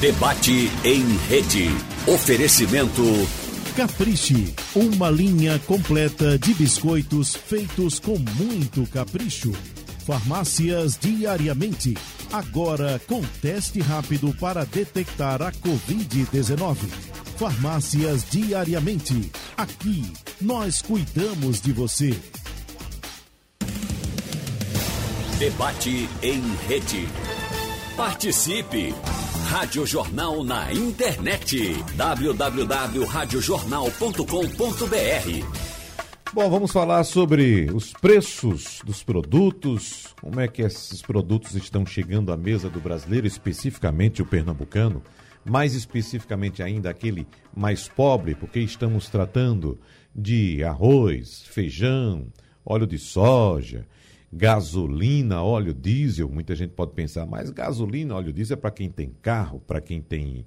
Debate em rede. Oferecimento. Capriche, uma linha completa de biscoitos feitos com muito capricho. Farmácias diariamente. Agora com teste rápido para detectar a Covid-19. Farmácias diariamente. Aqui, nós cuidamos de você. Debate em rede. Participe! Rádio Jornal na internet. www.radiojornal.com.br Bom, vamos falar sobre os preços dos produtos, como é que esses produtos estão chegando à mesa do brasileiro, especificamente o pernambucano, mais especificamente ainda aquele mais pobre, porque estamos tratando de arroz, feijão, óleo de soja, gasolina, óleo diesel. Muita gente pode pensar, mas gasolina, óleo diesel é para quem tem carro, para quem tem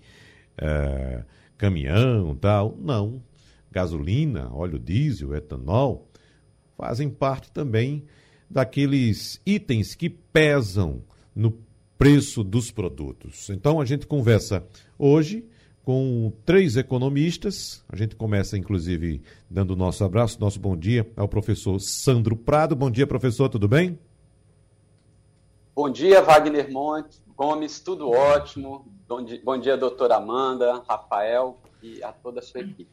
é, caminhão tal. Não. Gasolina, óleo diesel, etanol fazem parte também daqueles itens que pesam no preço dos produtos. Então a gente conversa hoje com três economistas. A gente começa, inclusive, dando o nosso abraço, nosso bom dia ao professor Sandro Prado. Bom dia, professor, tudo bem? Bom dia, Wagner Monte, Gomes, tudo ótimo. Bom dia, bom dia, doutora Amanda, Rafael e a toda a sua equipe.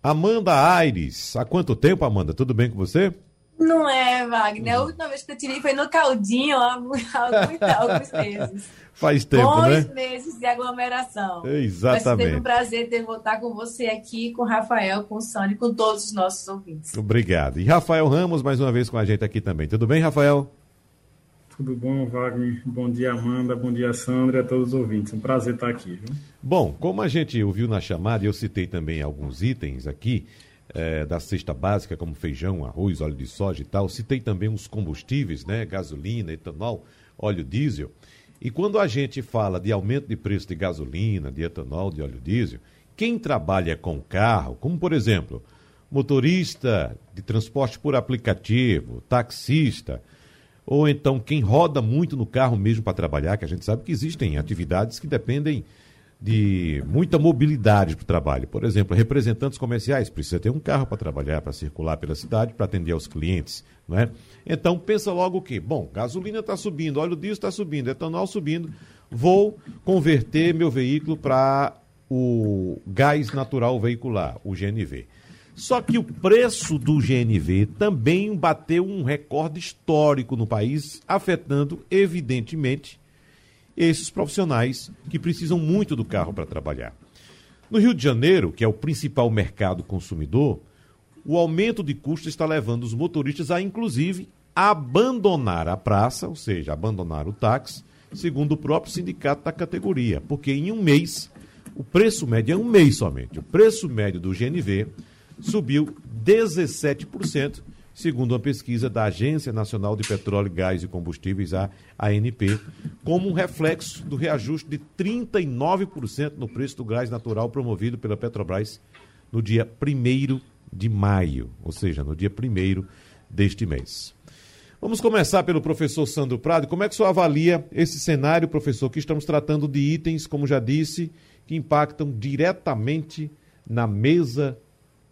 Amanda Aires, há quanto tempo, Amanda? Tudo bem com você? Não é, Wagner. A última vez que eu tirei foi no caldinho, há alguns, meses. Faz tempo, Bons né? Meses de aglomeração. Exatamente. Vai ser um prazer ter voltar com você aqui, com o Rafael, com o Sônia e com todos os nossos ouvintes. Obrigado. E Rafael Ramos, mais uma vez com a gente aqui também. Tudo bem, Rafael? Tudo bom, Wagner? Bom dia, Amanda. Bom dia, Sandra e a todos os ouvintes. Um prazer estar aqui. Viu? Bom, como a gente ouviu na chamada, eu citei também alguns itens aqui é, da cesta básica, como feijão, arroz, óleo de soja e tal. Citei também os combustíveis, né? Gasolina, etanol, óleo diesel. E quando a gente fala de aumento de preço de gasolina, de etanol, de óleo diesel, quem trabalha com carro, como por exemplo, motorista de transporte por aplicativo, taxista, ou então quem roda muito no carro mesmo para trabalhar, que a gente sabe que existem atividades que dependem de muita mobilidade para o trabalho. Por exemplo, representantes comerciais precisa ter um carro para trabalhar, para circular pela cidade, para atender aos clientes, não é? Então pensa logo o quê? Bom, gasolina está subindo, óleo diesel está subindo, etanol subindo, vou converter meu veículo para o gás natural veicular, o GNV. Só que o preço do GNV também bateu um recorde histórico no país, afetando, evidentemente, esses profissionais que precisam muito do carro para trabalhar. No Rio de Janeiro, que é o principal mercado consumidor, o aumento de custos está levando os motoristas a, inclusive, abandonar a praça, ou seja, abandonar o táxi, segundo o próprio sindicato da categoria, porque em um mês, o preço médio é um mês somente, o preço médio do GNV subiu 17%, segundo uma pesquisa da Agência Nacional de Petróleo, Gás e Combustíveis, a ANP, como um reflexo do reajuste de 39% no preço do gás natural promovido pela Petrobras no dia 1 de maio, ou seja, no dia 1 deste mês. Vamos começar pelo professor Sandro Prado. Como é que o senhor avalia esse cenário, professor, que estamos tratando de itens, como já disse, que impactam diretamente na mesa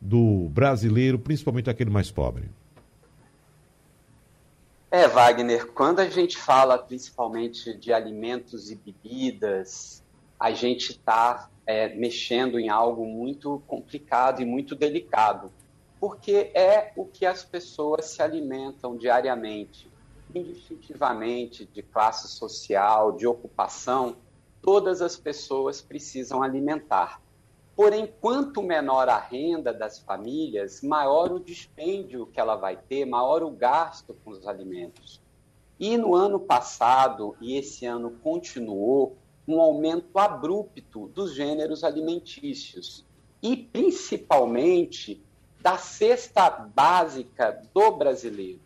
do brasileiro, principalmente aquele mais pobre? É, Wagner, quando a gente fala principalmente de alimentos e bebidas, a gente está é, mexendo em algo muito complicado e muito delicado, porque é o que as pessoas se alimentam diariamente, indistintivamente de classe social, de ocupação, todas as pessoas precisam alimentar. Porém, quanto menor a renda das famílias, maior o dispêndio que ela vai ter, maior o gasto com os alimentos. E no ano passado, e esse ano continuou, um aumento abrupto dos gêneros alimentícios e principalmente da cesta básica do brasileiro.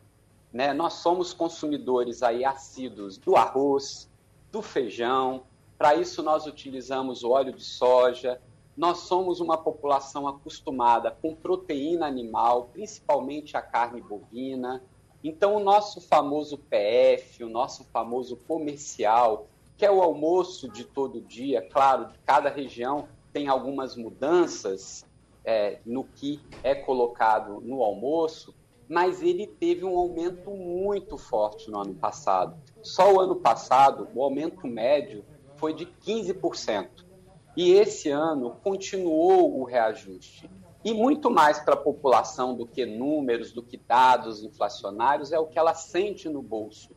Né? Nós somos consumidores aí assíduos do arroz, do feijão, para isso nós utilizamos o óleo de soja, nós somos uma população acostumada com proteína animal, principalmente a carne bovina. Então, o nosso famoso PF, o nosso famoso comercial, que é o almoço de todo dia. Claro, cada região tem algumas mudanças é, no que é colocado no almoço, mas ele teve um aumento muito forte no ano passado. Só o ano passado, o aumento médio foi de 15%. E esse ano continuou o reajuste. E muito mais para a população do que números, do que dados inflacionários, é o que ela sente no bolso.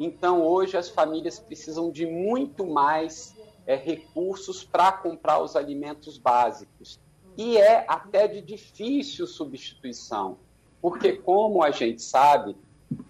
Então, hoje, as famílias precisam de muito mais é, recursos para comprar os alimentos básicos. E é até de difícil substituição, porque, como a gente sabe,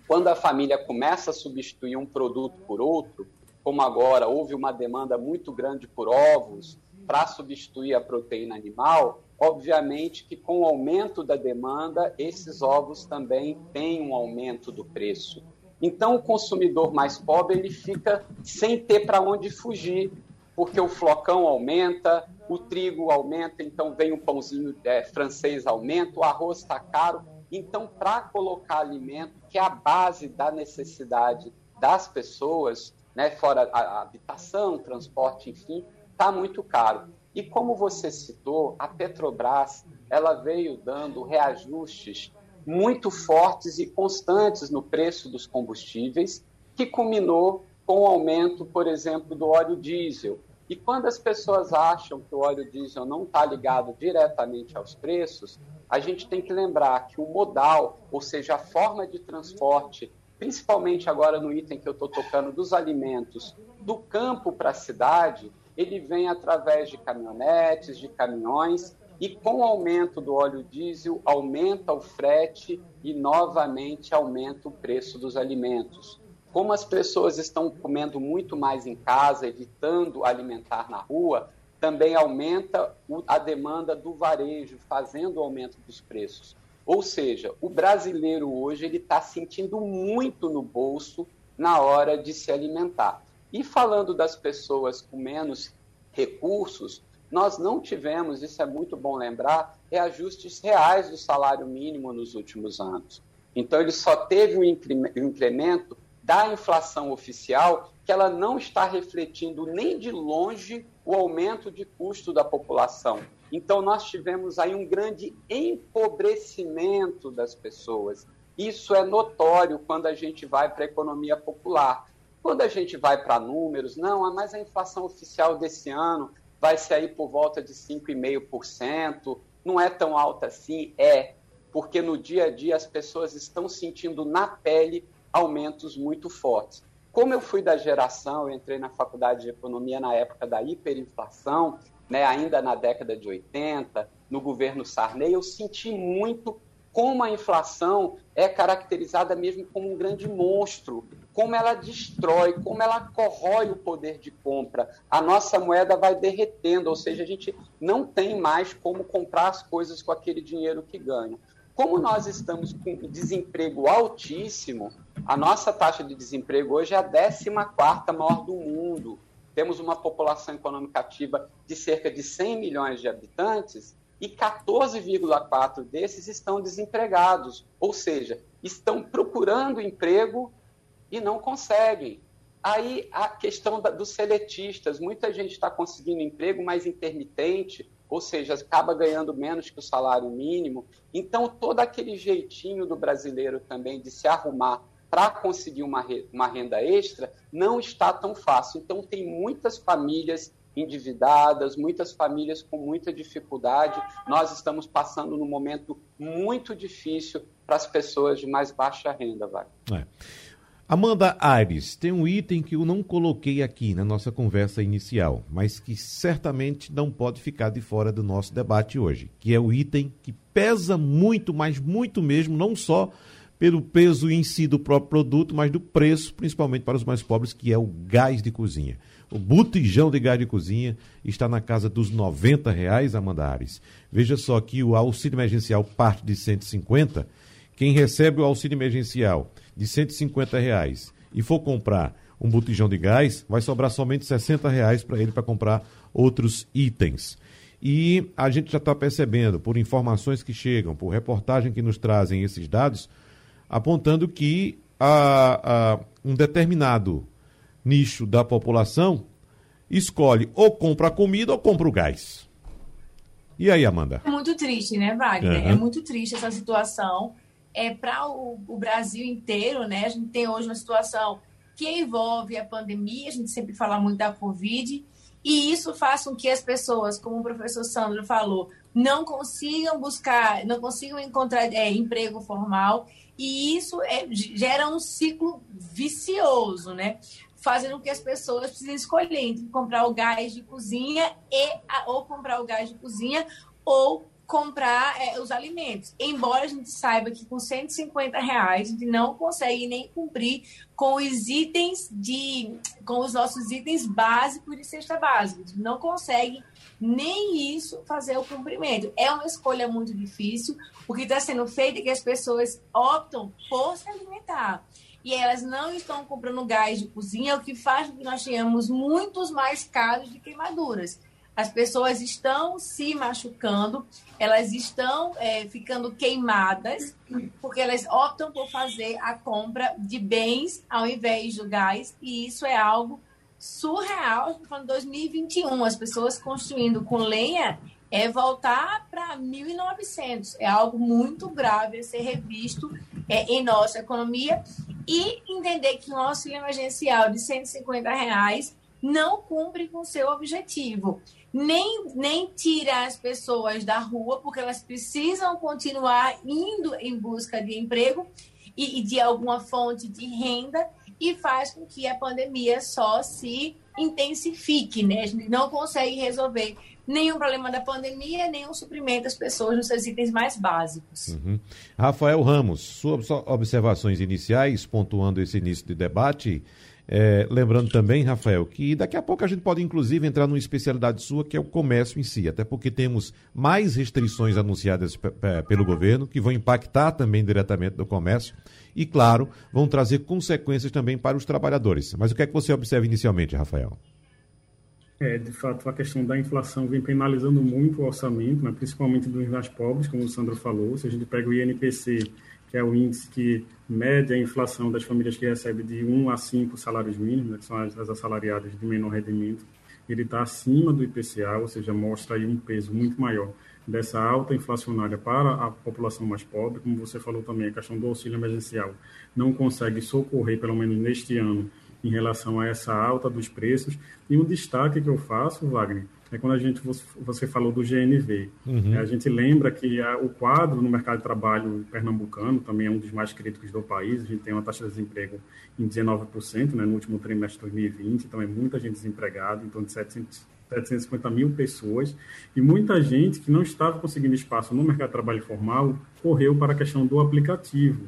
quando a família começa a substituir um produto por outro, como agora houve uma demanda muito grande por ovos para substituir a proteína animal, obviamente que com o aumento da demanda, esses ovos também têm um aumento do preço. Então, o consumidor mais pobre ele fica sem ter para onde fugir, porque o flocão aumenta, o trigo aumenta, então vem o pãozinho é, francês aumenta, o arroz está caro. Então, para colocar alimento, que é a base da necessidade das pessoas, né, fora a habitação, transporte, enfim, está muito caro. E como você citou, a Petrobras ela veio dando reajustes muito fortes e constantes no preço dos combustíveis, que culminou com o aumento, por exemplo, do óleo diesel. E quando as pessoas acham que o óleo diesel não está ligado diretamente aos preços, a gente tem que lembrar que o modal, ou seja, a forma de transporte, principalmente agora no item que eu estou tocando dos alimentos, do campo para a cidade, ele vem através de caminhonetes, de caminhões, e com o aumento do óleo diesel, aumenta o frete e novamente aumenta o preço dos alimentos. Como as pessoas estão comendo muito mais em casa, evitando alimentar na rua, também aumenta a demanda do varejo, fazendo o aumento dos preços. Ou seja, o brasileiro hoje ele está sentindo muito no bolso na hora de se alimentar. E falando das pessoas com menos recursos, nós não tivemos, isso é muito bom lembrar, reajustes reais do salário mínimo nos últimos anos. Então, ele só teve um incremento da inflação oficial, que ela não está refletindo nem de longe o aumento de custo da população. Então, nós tivemos aí um grande empobrecimento das pessoas. Isso é notório quando a gente vai para a economia popular. Quando a gente vai para números, não, mas a inflação oficial desse ano vai sair por volta de 5,5%, não é tão alta assim? É, porque no dia a dia as pessoas estão sentindo na pele aumentos muito fortes. Como eu fui da geração, eu entrei na faculdade de economia na época da hiperinflação, né, ainda na década de 80, no governo Sarney, eu senti muito como a inflação é caracterizada mesmo como um grande monstro, como ela destrói, como ela corrói o poder de compra. A nossa moeda vai derretendo, ou seja, a gente não tem mais como comprar as coisas com aquele dinheiro que ganha. Como nós estamos com desemprego altíssimo, a nossa taxa de desemprego hoje é a 14 maior do mundo. Temos uma população econômica ativa de cerca de 100 milhões de habitantes e 14,4 desses estão desempregados, ou seja, estão procurando emprego e não conseguem. Aí a questão da, dos seletistas, muita gente está conseguindo emprego mais intermitente, ou seja, acaba ganhando menos que o salário mínimo. Então, todo aquele jeitinho do brasileiro também de se arrumar para conseguir uma, uma renda extra não está tão fácil. Então, tem muitas famílias endividadas, muitas famílias com muita dificuldade. Nós estamos passando num momento muito difícil para as pessoas de mais baixa renda, vai. É. Amanda Aires, tem um item que eu não coloquei aqui na nossa conversa inicial, mas que certamente não pode ficar de fora do nosso debate hoje, que é o item que pesa muito, mas muito mesmo, não só pelo peso em si do próprio produto, mas do preço, principalmente para os mais pobres, que é o gás de cozinha. O botijão de gás de cozinha está na casa dos R$ reais, Amanda Ares. Veja só que o auxílio emergencial parte de 150. Quem recebe o auxílio emergencial de 150 reais e for comprar um botijão de gás, vai sobrar somente 60 reais para ele para comprar outros itens. E a gente já está percebendo, por informações que chegam, por reportagem que nos trazem esses dados, apontando que a, a, um determinado nicho da população escolhe ou compra a comida ou compra o gás. E aí, Amanda? É muito triste, né, Wagner? Uhum. É muito triste essa situação. É para o, o, Brasil inteiro, né? A gente tem hoje uma situação que envolve a pandemia, a gente sempre fala muito da Covid, e isso faz com que as pessoas, como o professor Sandro falou, não consigam buscar, não consigam encontrar é, emprego formal, e isso é, gera um ciclo vicioso, né? Fazendo com que as pessoas precisem escolher entre comprar o gás de cozinha e ou comprar o gás de cozinha ou comprar é, os alimentos. Embora a gente saiba que com 150 reais a gente não consegue nem cumprir com os itens de. com os nossos itens básicos de cesta básica. A gente não consegue nem isso fazer o cumprimento. É uma escolha muito difícil. O que está sendo feito é que as pessoas optam por se alimentar. E elas não estão comprando gás de cozinha, o que faz com que nós tenhamos muitos mais casos de queimaduras. As pessoas estão se machucando, elas estão é, ficando queimadas, porque elas optam por fazer a compra de bens ao invés do gás, e isso é algo surreal. Falando 2021, as pessoas construindo com lenha é voltar para 1900. É algo muito grave a ser revisto é, em nossa economia e entender que um auxílio emergencial de 150 reais não cumpre com seu objetivo nem, nem tira as pessoas da rua, porque elas precisam continuar indo em busca de emprego e, e de alguma fonte de renda, e faz com que a pandemia só se intensifique, né? A gente não consegue resolver nenhum problema da pandemia, o suprimento das pessoas nos seus itens mais básicos. Uhum. Rafael Ramos, suas observações iniciais, pontuando esse início de debate, é, lembrando também, Rafael, que daqui a pouco a gente pode inclusive entrar numa especialidade sua, que é o comércio em si, até porque temos mais restrições anunciadas pelo governo, que vão impactar também diretamente no comércio e, claro, vão trazer consequências também para os trabalhadores. Mas o que é que você observa inicialmente, Rafael? É, de fato, a questão da inflação vem penalizando muito o orçamento, né, principalmente dos mais pobres, como o Sandro falou. Se a gente pega o INPC que é o índice que mede a inflação das famílias que recebem de 1 a 5 salários mínimos, né, que são as, as assalariadas de menor rendimento, ele está acima do IPCA, ou seja, mostra aí um peso muito maior dessa alta inflacionária para a população mais pobre, como você falou também, a questão do auxílio emergencial não consegue socorrer, pelo menos neste ano, em relação a essa alta dos preços. E um destaque que eu faço, Wagner, é quando a gente você falou do GNV. Uhum. É, a gente lembra que a, o quadro no mercado de trabalho pernambucano também é um dos mais críticos do país. A gente tem uma taxa de desemprego em 19% né, no último trimestre de 2020, então é muita gente desempregada, em torno de 700, 750 mil pessoas, e muita gente que não estava conseguindo espaço no mercado de trabalho formal correu para a questão do aplicativo.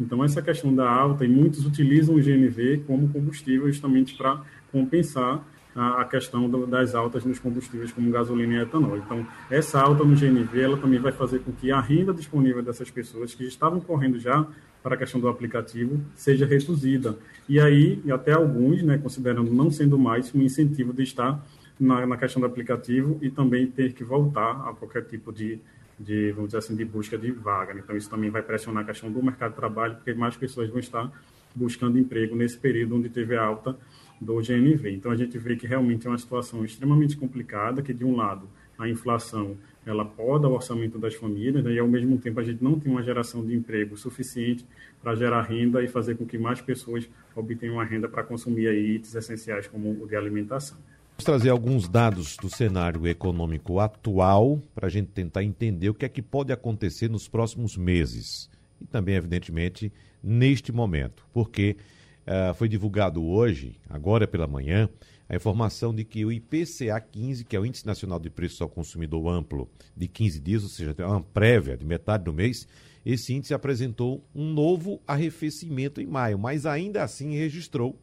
Então, essa questão da alta, e muitos utilizam o GNV como combustível justamente para compensar a, questão das altas nos combustíveis como gasolina e etanol. Então, essa alta no GNV ela também vai fazer com que a renda disponível dessas pessoas que estavam correndo já para a questão do aplicativo seja reduzida. E aí, até alguns, né, considerando não sendo mais um incentivo de estar na, na questão do aplicativo e também ter que voltar a qualquer tipo de, de, vamos dizer assim, de busca de vaga. Então, isso também vai pressionar a questão do mercado de trabalho, porque mais pessoas vão estar buscando emprego nesse período onde teve alta do GNV. Então a gente vê que realmente é uma situação extremamente complicada, que de um lado a inflação ela poda o orçamento das famílias né, e ao mesmo tempo a gente não tem uma geração de emprego suficiente para gerar renda e fazer com que mais pessoas obtenham uma renda para consumir aí itens essenciais como o de alimentação. Vamos trazer alguns dados do cenário econômico atual para a gente tentar entender o que é que pode acontecer nos próximos meses. E também, evidentemente, neste momento, porque Uh, foi divulgado hoje, agora pela manhã, a informação de que o IPCA 15, que é o Índice Nacional de Preços ao Consumidor Amplo de 15 dias, ou seja, uma prévia de metade do mês, esse índice apresentou um novo arrefecimento em maio, mas ainda assim registrou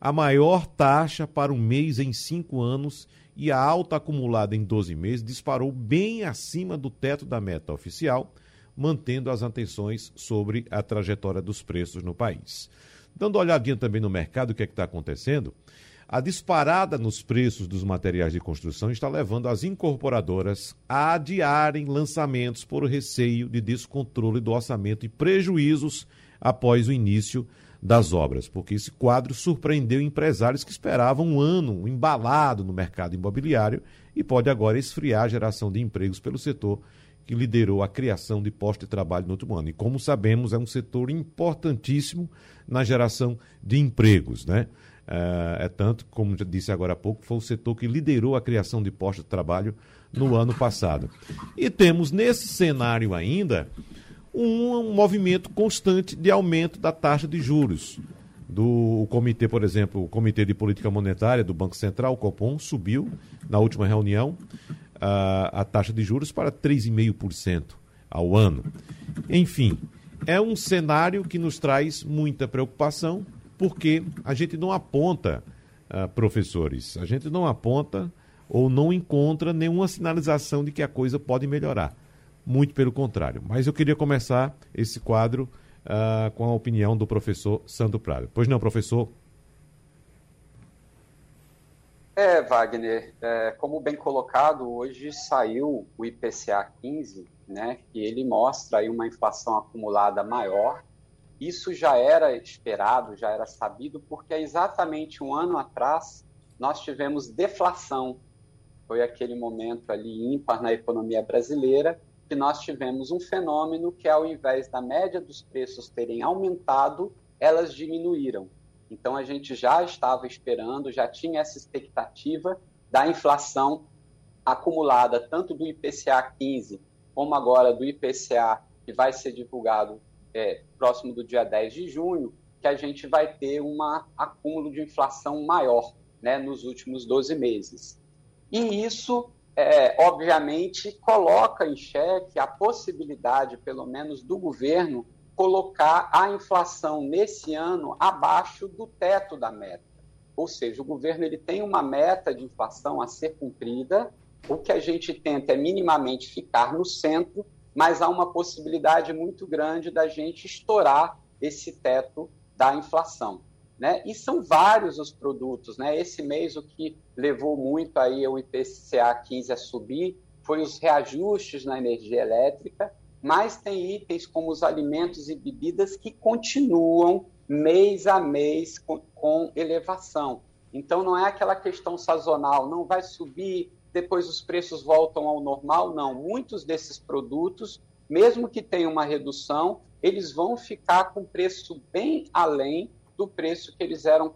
a maior taxa para um mês em cinco anos e a alta acumulada em 12 meses disparou bem acima do teto da meta oficial, mantendo as atenções sobre a trajetória dos preços no país. Dando uma olhadinha também no mercado, o que é que está acontecendo? A disparada nos preços dos materiais de construção está levando as incorporadoras a adiarem lançamentos por receio de descontrole do orçamento e prejuízos após o início das obras, porque esse quadro surpreendeu empresários que esperavam um ano embalado no mercado imobiliário e pode agora esfriar a geração de empregos pelo setor que liderou a criação de postos de trabalho no último ano. E como sabemos, é um setor importantíssimo na geração de empregos, né? É, é tanto, como já disse agora há pouco, foi o setor que liderou a criação de postos de trabalho no ano passado. E temos nesse cenário ainda um, movimento constante de aumento da taxa de juros. Do comitê, por exemplo, o Comitê de Política Monetária do Banco Central, o Copom, subiu na última reunião a, a taxa de juros para 3,5% ao ano. Enfim, é um cenário que nos traz muita preocupação, porque a gente não aponta, uh, professores, a gente não aponta ou não encontra nenhuma sinalização de que a coisa pode melhorar. Muito pelo contrário. Mas eu queria começar esse quadro uh, com a opinião do professor Sandro Prado. Pois não, professor? É, Wagner, é, como bem colocado, hoje saiu o IPCA 15, né, que ele mostra aí uma inflação acumulada maior. Isso já era esperado, já era sabido, porque exatamente um ano atrás nós tivemos deflação. Foi aquele momento ali ímpar na economia brasileira que nós tivemos um fenômeno que, ao invés da média dos preços terem aumentado, elas diminuíram. Então a gente já estava esperando, já tinha essa expectativa da inflação acumulada tanto do IPCA 15 como agora do IPCA que vai ser divulgado é, próximo do dia 10 de junho, que a gente vai ter um acúmulo de inflação maior né, nos últimos 12 meses. E isso, é, obviamente, coloca em xeque a possibilidade, pelo menos, do governo colocar a inflação nesse ano abaixo do teto da meta. Ou seja, o governo ele tem uma meta de inflação a ser cumprida, o que a gente tenta é minimamente ficar no centro, mas há uma possibilidade muito grande da gente estourar esse teto da inflação. Né? E são vários os produtos. Né? Esse mês o que levou muito aí o IPCA 15 a subir foi os reajustes na energia elétrica, mas tem itens como os alimentos e bebidas que continuam mês a mês com, com elevação. Então não é aquela questão sazonal, não vai subir, depois os preços voltam ao normal, não. Muitos desses produtos, mesmo que tenham uma redução, eles vão ficar com preço bem além do preço que eles eram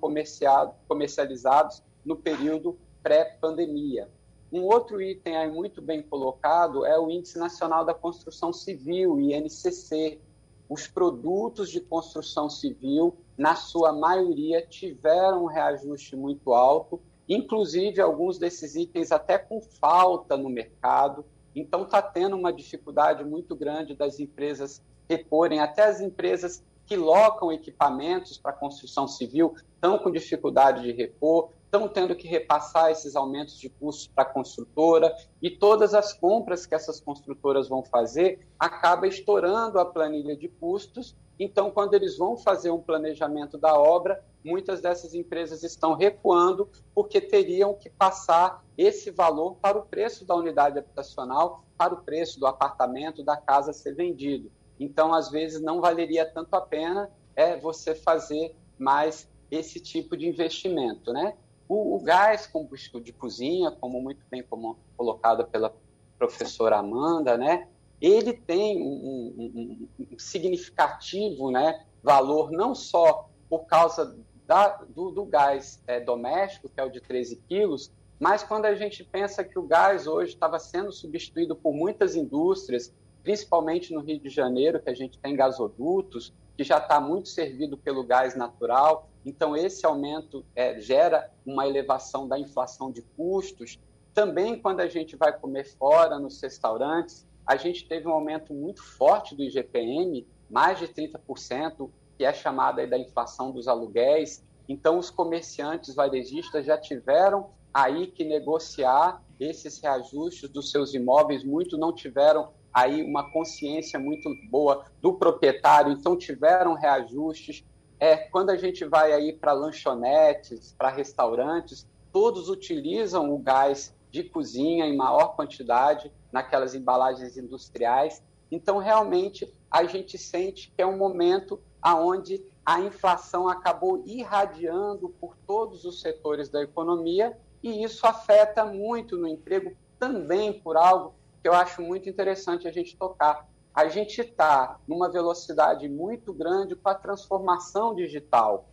comercializados no período pré-pandemia. Um outro item aí muito bem colocado é o Índice Nacional da Construção Civil, INCC. Os produtos de construção civil, na sua maioria, tiveram um reajuste muito alto, inclusive alguns desses itens até com falta no mercado. Então, está tendo uma dificuldade muito grande das empresas reporem, até as empresas que locam equipamentos para construção civil estão com dificuldade de repor, estão tendo que repassar esses aumentos de custos para a construtora e todas as compras que essas construtoras vão fazer acaba estourando a planilha de custos. Então, quando eles vão fazer um planejamento da obra, muitas dessas empresas estão recuando porque teriam que passar esse valor para o preço da unidade habitacional, para o preço do apartamento, da casa ser vendido. Então, às vezes, não valeria tanto a pena é você fazer mais esse tipo de investimento, né? O, o gás combustível de cozinha, como muito bem como, colocado pela professora Amanda, né, ele tem um, um, um significativo né, valor não só por causa da, do, do, gás é, doméstico, que é o de 13 quilos, mas quando a gente pensa que o gás hoje estava sendo substituído por muitas indústrias, principalmente no Rio de Janeiro, que a gente tem gasodutos, que já está muito servido pelo gás natural, então, esse aumento é, gera uma elevação da inflação de custos. Também, quando a gente vai comer fora nos restaurantes, a gente teve um aumento muito forte do IGPM, mais de 30%, que é chamada da inflação dos aluguéis. Então, os comerciantes varejistas já tiveram aí que negociar esses reajustes dos seus imóveis, muito não tiveram aí uma consciência muito boa do proprietário, então tiveram reajustes é quando a gente vai aí para lanchonetes, para restaurantes, todos utilizam o gás de cozinha em maior quantidade naquelas embalagens industriais. Então, realmente, a gente sente que é um momento aonde a inflação acabou irradiando por todos os setores da economia e isso afeta muito no emprego também por algo que eu acho muito interessante a gente tocar. A gente está numa velocidade muito grande com a transformação digital.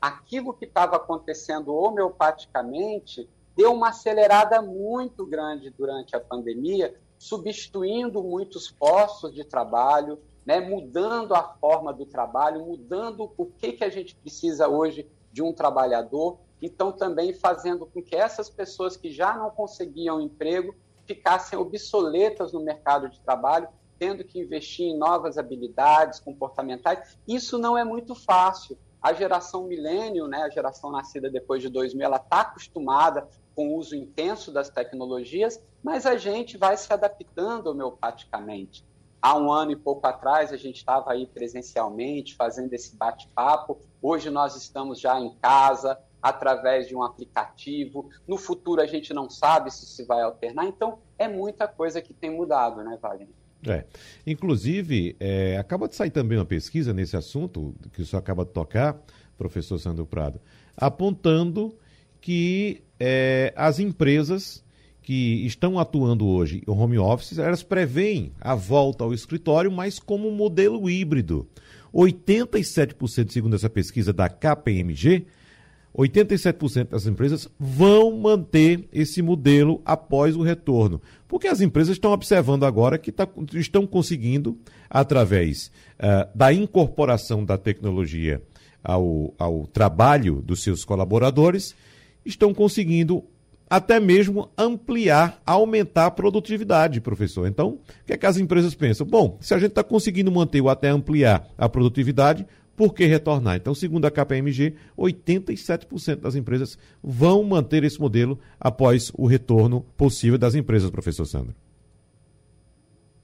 Aquilo que estava acontecendo homeopaticamente deu uma acelerada muito grande durante a pandemia, substituindo muitos postos de trabalho, né, mudando a forma do trabalho, mudando o que, que a gente precisa hoje de um trabalhador, então também fazendo com que essas pessoas que já não conseguiam emprego ficassem obsoletas no mercado de trabalho, tendo que investir em novas habilidades comportamentais. Isso não é muito fácil. A geração milênio, né, a geração nascida depois de 2000, ela está acostumada com o uso intenso das tecnologias, mas a gente vai se adaptando homeopaticamente. Há um ano e pouco atrás, a gente estava aí presencialmente fazendo esse bate-papo. Hoje nós estamos já em casa, através de um aplicativo. No futuro, a gente não sabe se se vai alternar. Então, é muita coisa que tem mudado, né, Wagner? É. Inclusive, é, acaba de sair também uma pesquisa nesse assunto, que o senhor acaba de tocar, professor Sandro Prado, apontando que é, as empresas que estão atuando hoje em home office, elas preveem a volta ao escritório, mas como modelo híbrido. 87%, segundo essa pesquisa da KPMG, 87% das empresas vão manter esse modelo após o retorno. Porque as empresas estão observando agora que tá, estão conseguindo, através uh, da incorporação da tecnologia ao, ao trabalho dos seus colaboradores, estão conseguindo até mesmo ampliar, aumentar a produtividade, professor. Então, o que, é que as empresas pensam? Bom, se a gente está conseguindo manter ou até ampliar a produtividade, por que retornar? Então, segundo a KPMG, 87% das empresas vão manter esse modelo após o retorno possível das empresas, professor Sandro.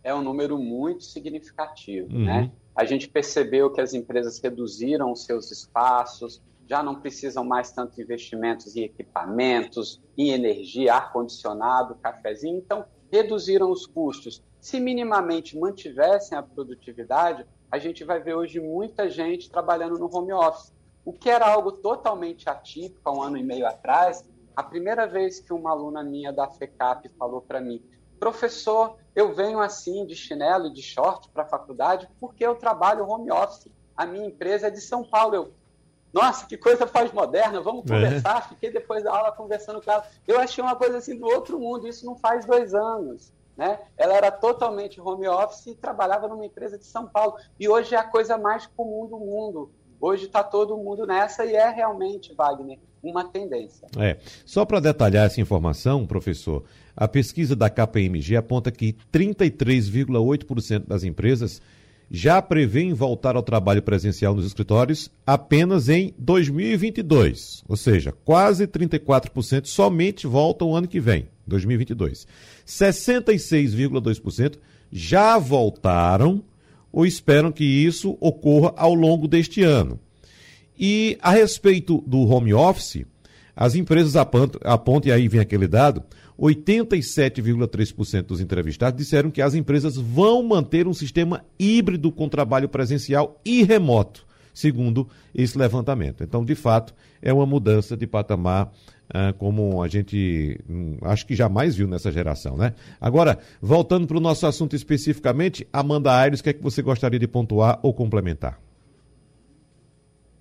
É um número muito significativo, uhum. né? A gente percebeu que as empresas reduziram os seus espaços, já não precisam mais tanto investimentos em equipamentos, em energia, ar-condicionado, cafezinho, então reduziram os custos. Se minimamente mantivessem a produtividade, a gente vai ver hoje muita gente trabalhando no home office. O que era algo totalmente atípico há um ano e meio atrás, a primeira vez que uma aluna minha da FECAP falou para mim, professor, eu venho assim de chinelo e de short para a faculdade porque eu trabalho home office. A minha empresa é de São Paulo. Eu, nossa, que coisa faz moderna, vamos é. conversar. É. Fiquei depois da aula conversando com ela. Eu achei uma coisa assim do outro mundo, isso não faz dois anos. Né? Ela era totalmente home office e trabalhava numa empresa de São Paulo. E hoje é a coisa mais comum do mundo. Hoje está todo mundo nessa e é realmente, Wagner, uma tendência. É. Só para detalhar essa informação, professor, a pesquisa da KPMG aponta que 33,8% das empresas já prevêem voltar ao trabalho presencial nos escritórios apenas em 2022, ou seja, quase 34% somente voltam o ano que vem, 2022. 66,2% já voltaram ou esperam que isso ocorra ao longo deste ano. E a respeito do home office, as empresas apontam, apontam e aí vem aquele dado, 87,3% dos entrevistados disseram que as empresas vão manter um sistema híbrido com trabalho presencial e remoto, segundo esse levantamento. Então, de fato, é uma mudança de patamar ah, como a gente hum, acho que jamais viu nessa geração, né? Agora, voltando para o nosso assunto especificamente, Amanda Aires, o que é que você gostaria de pontuar ou complementar?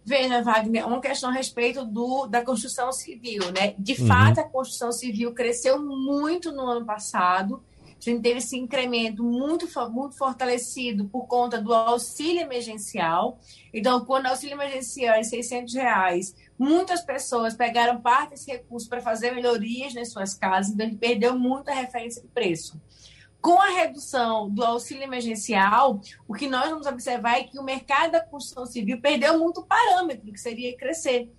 Veja, Wagner, uma questão a respeito do, da construção civil, né? De uhum. fato, a construção civil cresceu muito no ano passado. A gente teve esse incremento muito, muito fortalecido por conta do auxílio emergencial. Então, quando o auxílio emergencial é 600 reais, muitas pessoas pegaram parte desse recurso para fazer melhorias nas suas casas, então ele perdeu muito a referência de preço. Com a redução do auxílio emergencial, o que nós vamos observar é que o mercado da construção civil perdeu muito parâmetro, que seria crescer.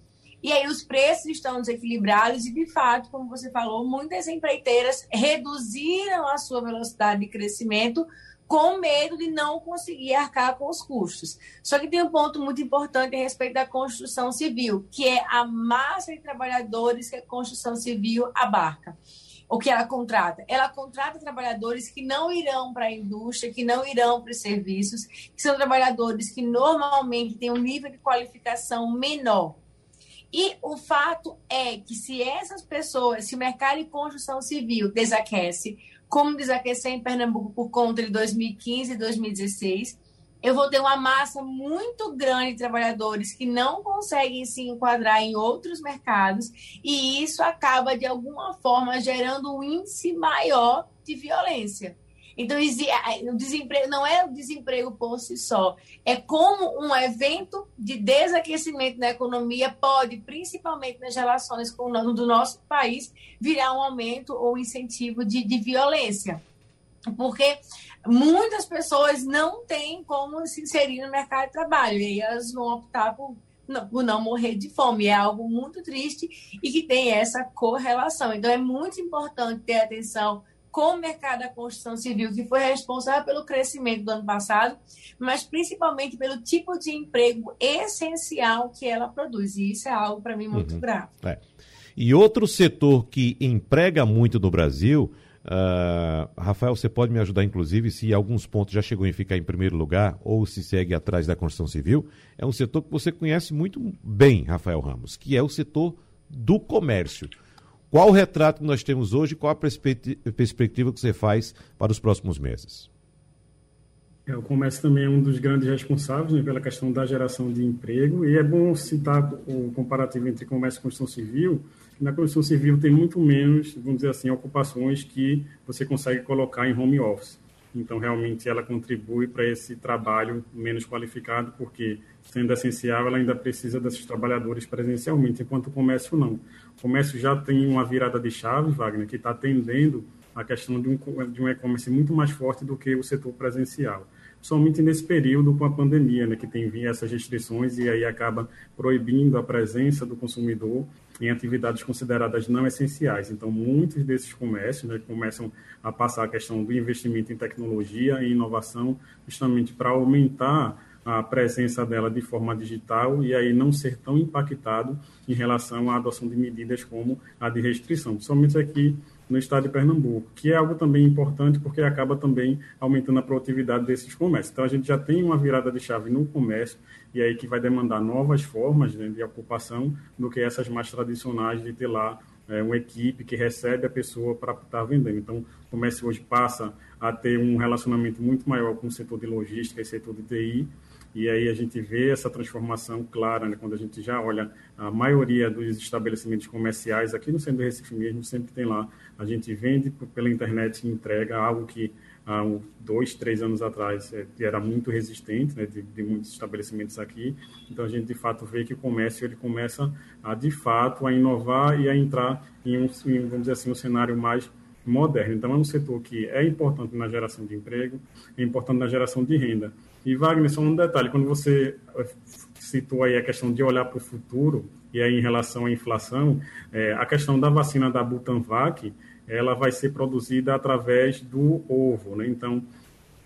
E aí os preços estão desequilibrados e, de fato, como você falou, muitas empreiteiras reduziram a sua velocidade de crescimento com medo de não conseguir arcar com os custos. Só que tem um ponto muito importante a respeito da construção civil, que é a massa de trabalhadores que a construção civil abarca. O que ela contrata? Ela contrata trabalhadores que não irão para a indústria, que não irão para os serviços, que são trabalhadores que normalmente têm um nível de qualificação menor. E o fato é que se essas pessoas, se o mercado de construção civil desaquece, como desaqueceu em Pernambuco por conta de 2015 e 2016, eu vou ter uma massa muito grande de trabalhadores que não conseguem se enquadrar em outros mercados, e isso acaba, de alguma forma, gerando um índice maior de violência. Então, o desemprego não é o desemprego por si só, é como um evento de desaquecimento da economia pode, principalmente nas relações com o do nosso país, virar um aumento ou incentivo de, de violência. Porque muitas pessoas não têm como se inserir no mercado de trabalho e elas vão optar por não, por não morrer de fome. É algo muito triste e que tem essa correlação. Então, é muito importante ter atenção com o mercado da construção civil, que foi responsável pelo crescimento do ano passado, mas principalmente pelo tipo de emprego essencial que ela produz. E isso é algo, para mim, muito uhum. grave. É. E outro setor que emprega muito no Brasil Uh, Rafael, você pode me ajudar, inclusive, se alguns pontos já chegou em ficar em primeiro lugar ou se segue atrás da construção civil. É um setor que você conhece muito bem, Rafael Ramos, que é o setor do comércio. Qual o retrato que nós temos hoje? Qual a perspectiva que você faz para os próximos meses? É, o comércio também é um dos grandes responsáveis né, pela questão da geração de emprego, e é bom citar o comparativo entre comércio e construção civil, na construção civil tem muito menos, vamos dizer assim, ocupações que você consegue colocar em home office. Então, realmente, ela contribui para esse trabalho menos qualificado, porque, sendo essencial, ela ainda precisa desses trabalhadores presencialmente, enquanto o comércio não. O comércio já tem uma virada de chave, Wagner, que está atendendo a questão de um, de um e-commerce muito mais forte do que o setor presencial somente nesse período com a pandemia, né, que tem vindo essas restrições e aí acaba proibindo a presença do consumidor em atividades consideradas não essenciais. Então, muitos desses comércios né, começam a passar a questão do investimento em tecnologia e inovação, justamente para aumentar a presença dela de forma digital e aí não ser tão impactado em relação à adoção de medidas como a de restrição. Somente aqui no estado de Pernambuco, que é algo também importante porque acaba também aumentando a produtividade desses comércios. Então a gente já tem uma virada de chave no comércio e aí que vai demandar novas formas né, de ocupação do que essas mais tradicionais de ter lá é, uma equipe que recebe a pessoa para estar vendendo. Então o comércio hoje passa a ter um relacionamento muito maior com o setor de logística e setor de TI e aí a gente vê essa transformação clara, né, quando a gente já olha a maioria dos estabelecimentos comerciais, aqui no centro do Recife mesmo, sempre tem lá, a gente vende pela internet e entrega algo que há dois, três anos atrás é, era muito resistente, né, de, de, muitos estabelecimentos aqui. Então a gente de fato vê que o comércio ele começa a de fato a inovar e a entrar em um, em, vamos dizer assim, um cenário mais moderno. Então é um setor que é importante na geração de emprego, é importante na geração de renda. E Wagner, só um detalhe, quando você eh, citou aí a questão de olhar para o futuro, e aí em relação à inflação, é, a questão da vacina da Butanvac, ela vai ser produzida através do ovo, né? Então,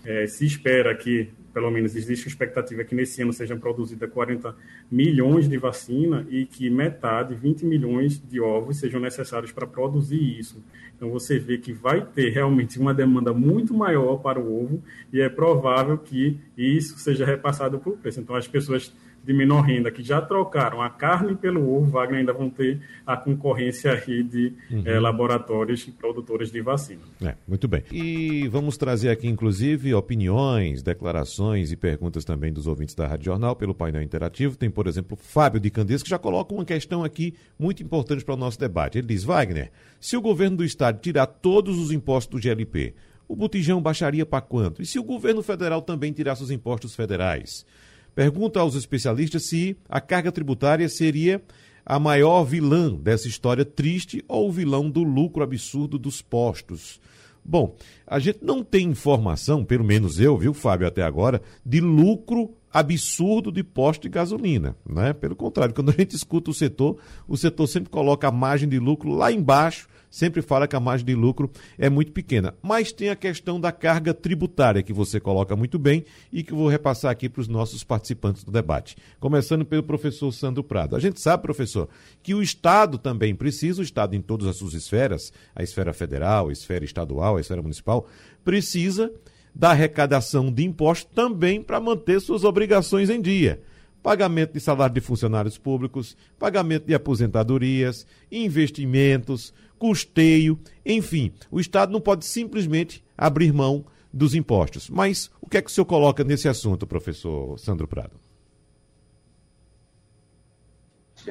é, se espera que, pelo menos existe expectativa que nesse ano sejam produzidas 40 milhões de vacina e que metade, 20 milhões de ovos, sejam necessários para produzir isso. Então você vê que vai ter realmente uma demanda muito maior para o ovo e é provável que isso seja repassado por preço. Então as pessoas de menor renda que já trocaram a carne pelo ovo, Wagner, ainda vão ter a concorrência aí de uhum. é, laboratórios e produtores de vacina. É, muito bem. E vamos trazer aqui, inclusive, opiniões, declarações e perguntas também dos ouvintes da Rádio Jornal pelo painel interativo. Tem, por exemplo, Fábio de Candês, que já coloca uma questão aqui muito importante para o nosso debate. Ele diz, Wagner, se o governo do estado tirar todos os impostos do GLP, o botijão baixaria para quanto? E se o governo federal também tirasse os impostos federais? Pergunta aos especialistas se a carga tributária seria a maior vilã dessa história triste ou o vilão do lucro absurdo dos postos. Bom, a gente não tem informação, pelo menos eu, viu, Fábio, até agora, de lucro absurdo de posto de gasolina, né? Pelo contrário, quando a gente escuta o setor, o setor sempre coloca a margem de lucro lá embaixo, sempre fala que a margem de lucro é muito pequena. Mas tem a questão da carga tributária, que você coloca muito bem e que eu vou repassar aqui para os nossos participantes do debate. Começando pelo professor Sandro Prado. A gente sabe, professor, que o Estado também precisa, o Estado em todas as suas esferas, a esfera federal, a esfera estadual, a esfera municipal, precisa da arrecadação de impostos também para manter suas obrigações em dia. Pagamento de salário de funcionários públicos, pagamento de aposentadorias, investimentos, custeio, enfim, o Estado não pode simplesmente abrir mão dos impostos. Mas o que é que o senhor coloca nesse assunto, professor Sandro Prado?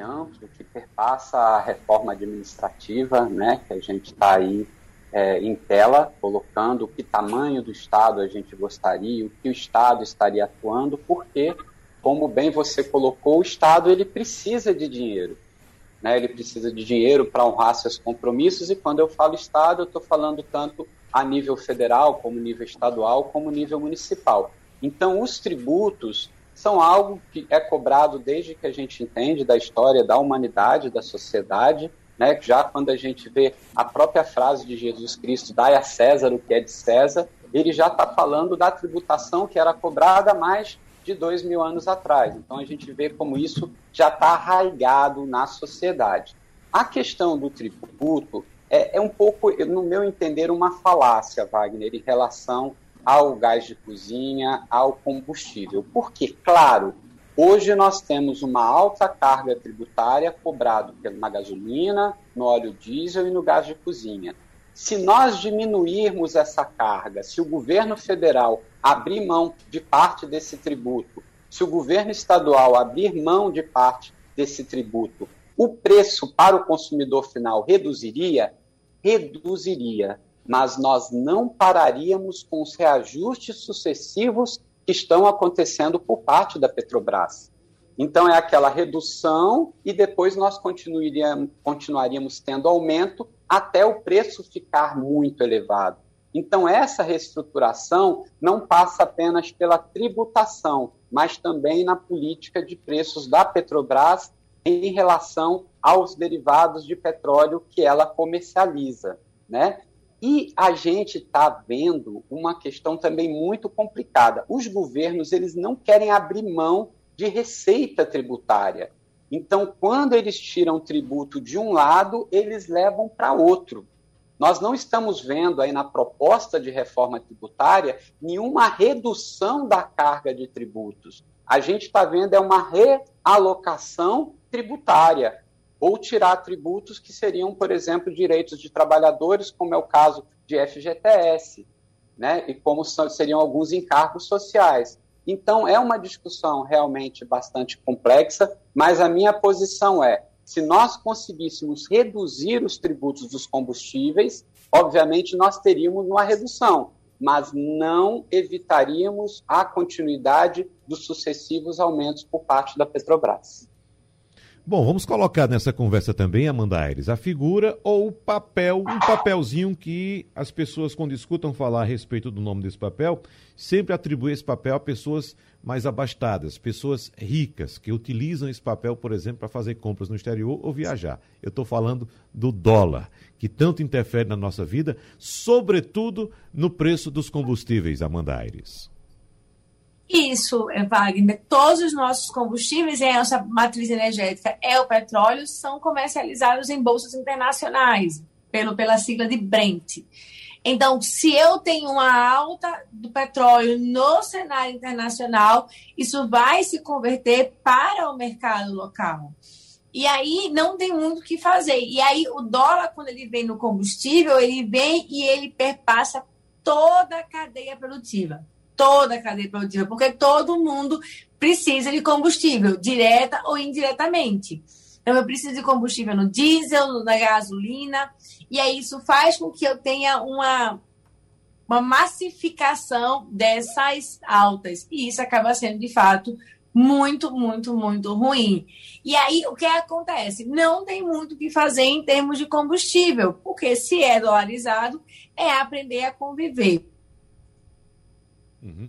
amplo que perpassa a reforma administrativa, né, que a gente está aí é, em tela, colocando que tamanho do Estado a gente gostaria, o que o Estado estaria atuando, porque, como bem você colocou, o Estado ele precisa de dinheiro. Né? Ele precisa de dinheiro para honrar seus compromissos, e quando eu falo Estado, eu estou falando tanto a nível federal, como nível estadual, como nível municipal. Então, os tributos são algo que é cobrado desde que a gente entende da história da humanidade, da sociedade, né? Já quando a gente vê a própria frase de Jesus Cristo, dai a César o que é de César, ele já está falando da tributação que era cobrada mais de dois mil anos atrás. Então a gente vê como isso já está arraigado na sociedade. A questão do tributo é, é um pouco, no meu entender, uma falácia, Wagner, em relação ao gás de cozinha, ao combustível. Porque, claro, Hoje nós temos uma alta carga tributária cobrado na gasolina, no óleo diesel e no gás de cozinha. Se nós diminuirmos essa carga, se o governo federal abrir mão de parte desse tributo, se o governo estadual abrir mão de parte desse tributo, o preço para o consumidor final reduziria? Reduziria. Mas nós não pararíamos com os reajustes sucessivos que estão acontecendo por parte da Petrobras. Então, é aquela redução e depois nós continuaríamos, continuaríamos tendo aumento até o preço ficar muito elevado. Então, essa reestruturação não passa apenas pela tributação, mas também na política de preços da Petrobras em relação aos derivados de petróleo que ela comercializa. Né? E a gente está vendo uma questão também muito complicada. Os governos eles não querem abrir mão de receita tributária. Então, quando eles tiram tributo de um lado, eles levam para outro. Nós não estamos vendo aí na proposta de reforma tributária nenhuma redução da carga de tributos. A gente está vendo é uma realocação tributária ou tirar tributos que seriam, por exemplo, direitos de trabalhadores, como é o caso de FGTS, né? e como seriam alguns encargos sociais. Então, é uma discussão realmente bastante complexa, mas a minha posição é: se nós conseguíssemos reduzir os tributos dos combustíveis, obviamente nós teríamos uma redução, mas não evitaríamos a continuidade dos sucessivos aumentos por parte da Petrobras. Bom, vamos colocar nessa conversa também, Amanda Aires, a figura ou o papel, um papelzinho que as pessoas, quando escutam falar a respeito do nome desse papel, sempre atribuem esse papel a pessoas mais abastadas, pessoas ricas, que utilizam esse papel, por exemplo, para fazer compras no exterior ou viajar. Eu estou falando do dólar, que tanto interfere na nossa vida, sobretudo no preço dos combustíveis, Amanda Aires. Isso, é, Wagner. Todos os nossos combustíveis e a nossa matriz energética é o petróleo são comercializados em bolsas internacionais, pelo, pela sigla de Brent. Então, se eu tenho uma alta do petróleo no cenário internacional, isso vai se converter para o mercado local. E aí não tem muito o que fazer. E aí o dólar, quando ele vem no combustível, ele vem e ele perpassa toda a cadeia produtiva toda a cadeia produtiva, porque todo mundo precisa de combustível, direta ou indiretamente. Então, eu preciso de combustível no diesel, na gasolina, e aí isso faz com que eu tenha uma, uma massificação dessas altas. E isso acaba sendo, de fato, muito, muito, muito ruim. E aí, o que acontece? Não tem muito o que fazer em termos de combustível, porque se é dolarizado, é aprender a conviver. Uhum.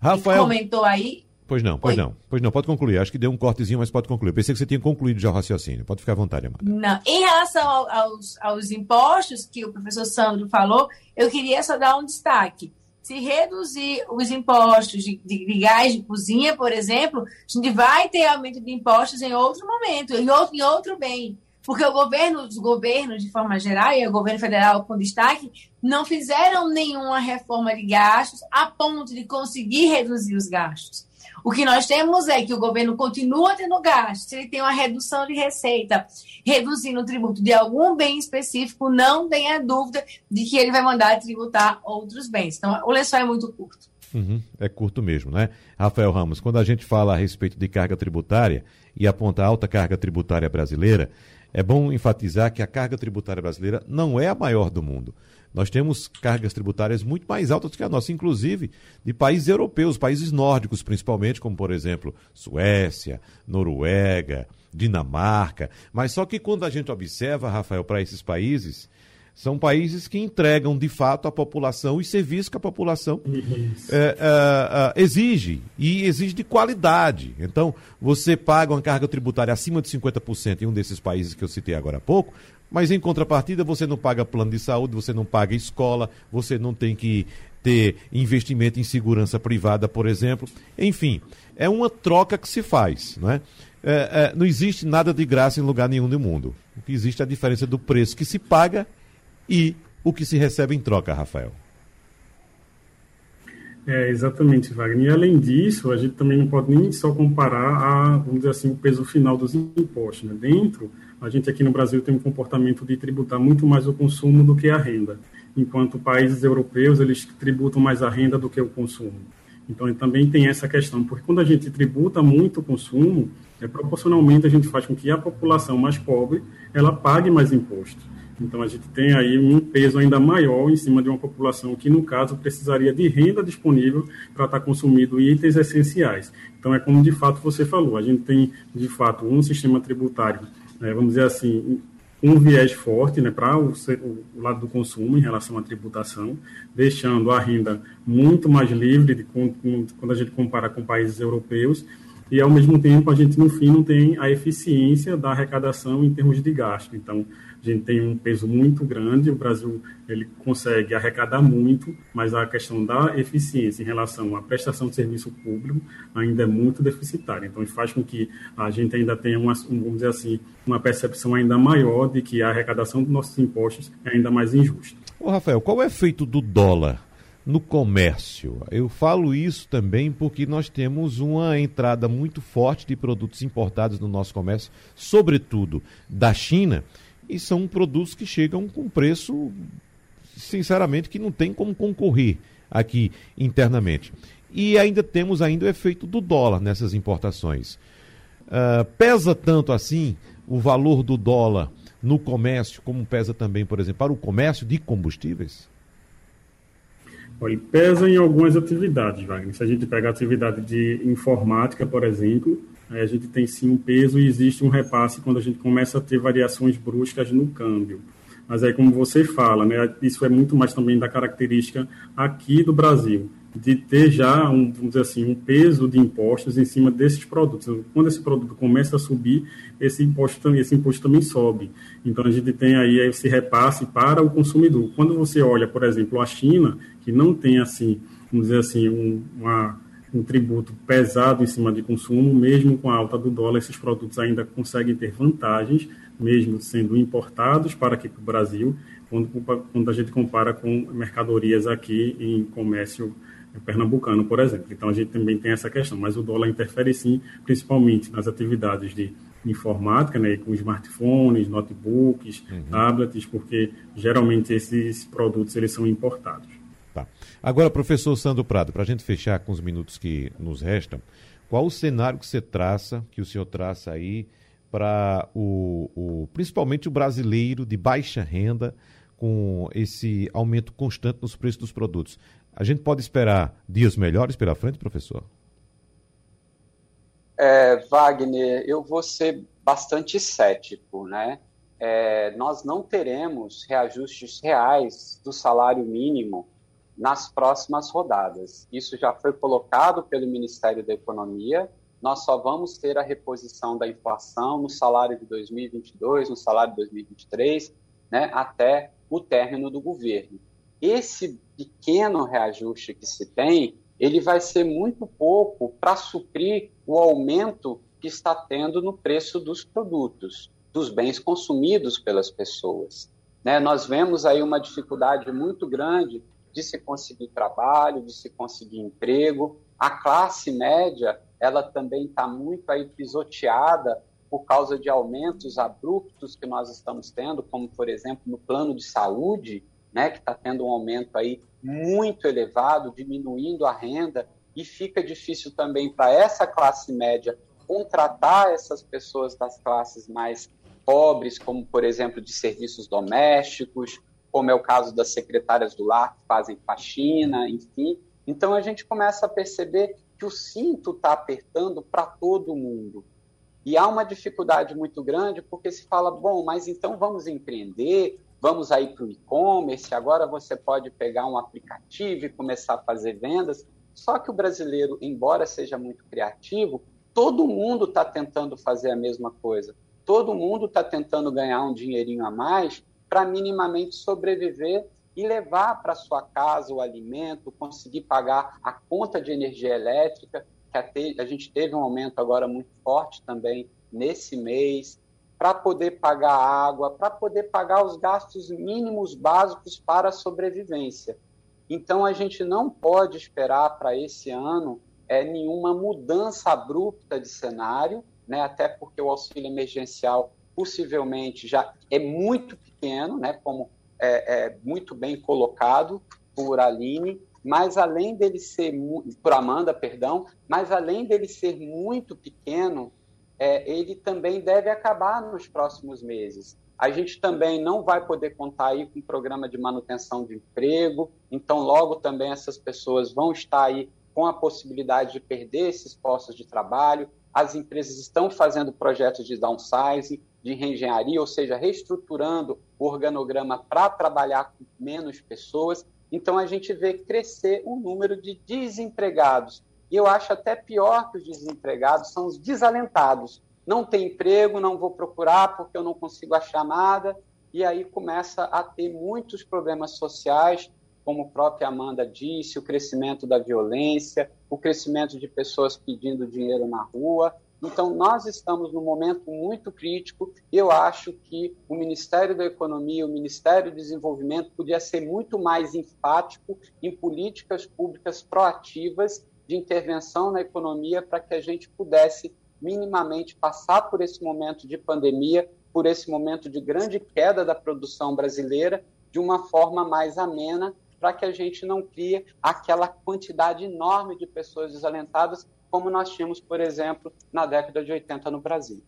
Rafael. comentou aí. Pois não, pois Oi. não. Pois não, pode concluir. Acho que deu um cortezinho, mas pode concluir. pensei que você tinha concluído já o raciocínio. Pode ficar à vontade, Amanda. Não. Em relação aos, aos impostos que o professor Sandro falou, eu queria só dar um destaque. Se reduzir os impostos de, de, de, gás de cozinha, por exemplo, a gente vai ter aumento de impostos em outro momento, em outro, em outro bem. Porque o governo, os governos, de forma geral, e o governo federal com destaque, não fizeram nenhuma reforma de gastos a ponto de conseguir reduzir os gastos. O que nós temos é que o governo continua tendo gastos, ele tem uma redução de receita, reduzindo o tributo de algum bem específico, não tenha dúvida de que ele vai mandar tributar outros bens. Então, o lençol é muito curto. Uhum, é curto mesmo, né? Rafael Ramos, quando a gente fala a respeito de carga tributária e aponta a alta carga tributária brasileira, é bom enfatizar que a carga tributária brasileira não é a maior do mundo. Nós temos cargas tributárias muito mais altas que a nossa, inclusive de países europeus, países nórdicos principalmente, como por exemplo Suécia, Noruega, Dinamarca. Mas só que quando a gente observa, Rafael, para esses países, são países que entregam de fato à população os serviços que a população é, é, é, exige e exige de qualidade. Então, você paga uma carga tributária acima de 50% em um desses países que eu citei agora há pouco, mas em contrapartida você não paga plano de saúde, você não paga escola, você não tem que ter investimento em segurança privada, por exemplo. Enfim, é uma troca que se faz, não é? É, é, não existe nada de graça em lugar nenhum do mundo. O que existe é a diferença do preço que se paga e o que se recebe em troca, Rafael. É, exatamente, Wagner. E além disso, a gente também não pode nem só comparar a, vamos dizer assim, o peso final dos impostos. Né? Dentro, a gente aqui no Brasil tem um comportamento de tributar muito mais o consumo do que a renda, enquanto países europeus, eles tributam mais a renda do que o consumo. Então, também tem essa questão, porque quando a gente tributa muito o consumo, é, proporcionalmente a gente faz com que a população mais pobre, ela pague mais impostos. Então, a gente tem aí um peso ainda maior em cima de uma população que, no caso, precisaria de renda disponível para estar consumindo itens essenciais. Então, é como de fato você falou, a gente tem, de fato, um sistema tributário, né, vamos dizer assim, um viés forte né, para o, o, lado do consumo em relação à tributação, deixando a renda muito mais livre de, quando a gente compara com países europeus, e ao mesmo tempo a gente no fim não tem a eficiência da arrecadação em termos de gasto. Então, a gente tem um peso muito grande, o Brasil ele consegue arrecadar muito, mas a questão da eficiência em relação à prestação de serviço público ainda é muito deficitária. Então, isso faz com que a gente ainda tenha, uma, vamos dizer assim, uma percepção ainda maior de que a arrecadação dos nossos impostos é ainda mais injusta. Ô Rafael, qual é o efeito do dólar no comércio? Eu falo isso também porque nós temos uma entrada muito forte de produtos importados no nosso comércio, sobretudo da China, e são produtos que chegam com preço, sinceramente, que não tem como concorrer aqui internamente. E ainda temos ainda o efeito do dólar nessas importações. Uh, pesa tanto assim o valor do dólar no comércio, como pesa também, por exemplo, para o comércio de combustíveis? Olha, pesa em algumas atividades, Wagner. Se a gente pega a atividade de informática, por exemplo, a gente tem sim um peso e existe um repasse quando a gente começa a ter variações bruscas no câmbio. Mas aí, como você fala, né, isso é muito mais também da característica aqui do Brasil, de ter já, um, vamos dizer assim, um peso de impostos em cima desses produtos. Quando esse produto começa a subir, esse imposto, esse imposto também sobe. Então, a gente tem aí esse repasse para o consumidor. Quando você olha, por exemplo, a China, que não tem, assim, vamos dizer assim, um, uma um tributo pesado em cima de consumo, mesmo com a alta do dólar, esses produtos ainda conseguem ter vantagens, mesmo sendo importados para aqui para o Brasil, quando, quando a gente compara com mercadorias aqui em comércio pernambucano, por exemplo. Então a gente também tem essa questão, mas o dólar interfere sim, principalmente nas atividades de informática, né, com smartphones, notebooks, uhum. tablets, porque geralmente esses produtos eles são importados. Tá. Agora, professor Sandro Prado, para a gente fechar com os minutos que nos restam, qual o cenário que você traça, que o senhor traça aí, para o, o, principalmente o brasileiro de baixa renda, com esse aumento constante nos preços dos produtos? A gente pode esperar dias melhores pela frente, professor? É, Wagner, eu vou ser bastante cético, né? É, nós não teremos reajustes reais do salário mínimo nas próximas rodadas. Isso já foi colocado pelo Ministério da Economia. Nós só vamos ter a reposição da inflação no salário de 2022, no salário de 2023, né, até o término do governo. Esse pequeno reajuste que se tem, ele vai ser muito pouco para suprir o aumento que está tendo no preço dos produtos, dos bens consumidos pelas pessoas. Né? Nós vemos aí uma dificuldade muito grande de se conseguir trabalho, de se conseguir emprego. A classe média, ela também está muito aí pisoteada por causa de aumentos abruptos que nós estamos tendo, como por exemplo no plano de saúde, né, que está tendo um aumento aí muito elevado, diminuindo a renda, e fica difícil também para essa classe média contratar essas pessoas das classes mais pobres, como por exemplo de serviços domésticos, como é o caso das secretárias do lar que fazem faxina, enfim. Então a gente começa a perceber que o cinto está apertando para todo mundo. E há uma dificuldade muito grande porque se fala, bom, mas então vamos empreender, vamos aí para o e-commerce, agora você pode pegar um aplicativo e começar a fazer vendas. Só que o brasileiro, embora seja muito criativo, todo mundo está tentando fazer a mesma coisa. Todo mundo está tentando ganhar um dinheirinho a mais para minimamente sobreviver e levar para sua casa o alimento, conseguir pagar a conta de energia elétrica, que a, gente teve um aumento agora muito forte também nesse mês, para poder pagar água, para poder pagar os gastos mínimos básicos para a sobrevivência. Então a gente não pode esperar para esse ano é, nenhuma mudança abrupta de cenário, né, até porque o auxílio emergencial possivelmente já é muito pequeno, né, como é, é muito bem colocado por Aline, mas além dele ser por Amanda, perdão, mas além dele ser muito pequeno, é, ele também deve acabar nos próximos meses. A gente também não vai poder contar aí com um programa de manutenção de emprego, então logo também essas pessoas vão estar aí com a possibilidade de perder esses postos de trabalho. As empresas estão fazendo projetos de downsizing, de reengenharia, ou seja, reestruturando o organograma para trabalhar com menos pessoas. Então, a gente vê crescer o número de desempregados. E eu acho até pior que os desempregados são os desalentados. Não tem emprego, não vou procurar porque eu não consigo achar nada. E aí começa a ter muitos problemas sociais, como a própria Amanda disse, o crescimento da violência, o crescimento de pessoas pedindo dinheiro na rua. Então, nós estamos num momento muito crítico. Eu acho que o Ministério da Economia, o Ministério do Desenvolvimento, podia ser muito mais enfático em políticas públicas proativas de intervenção na economia para que a gente pudesse minimamente passar por esse momento de pandemia, por esse momento de grande queda da produção brasileira, de uma forma mais amena, para que a gente não crie aquela quantidade enorme de pessoas desalentadas como nós tínhamos, por exemplo, na década de 80 no Brasil.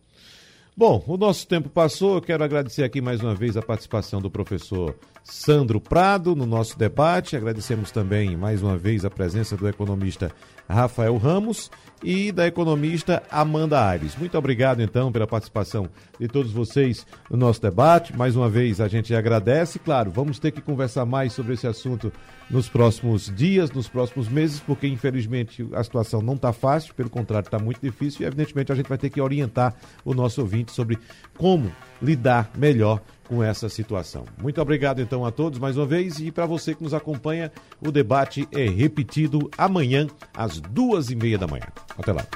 Bom, o nosso tempo passou. Eu quero agradecer aqui mais uma vez a participação do professor Sandro Prado no nosso debate. Agradecemos também mais uma vez a presença do economista Rafael Ramos e da economista Amanda Aires. Muito obrigado então pela participação de todos vocês no nosso debate. Mais uma vez a gente agradece. Claro, vamos ter que conversar mais sobre esse assunto nos próximos dias, nos próximos meses, porque infelizmente a situação não está fácil, pelo contrário, está muito difícil e evidentemente a gente vai ter que orientar o nosso ouvinte sobre como lidar melhor com essa situação. Muito obrigado então a todos mais uma vez e para você que nos acompanha, o debate é repetido amanhã às duas e meia da manhã. Até lá.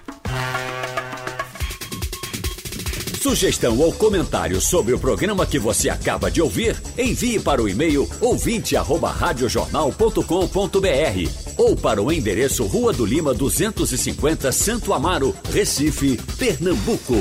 Sugestão ou comentário sobre o programa que você acaba de ouvir, envie para o e-mail ouvinte@radiojornal.com.br ou para o endereço Rua do Lima 250, Santo Amaro, Recife, Pernambuco.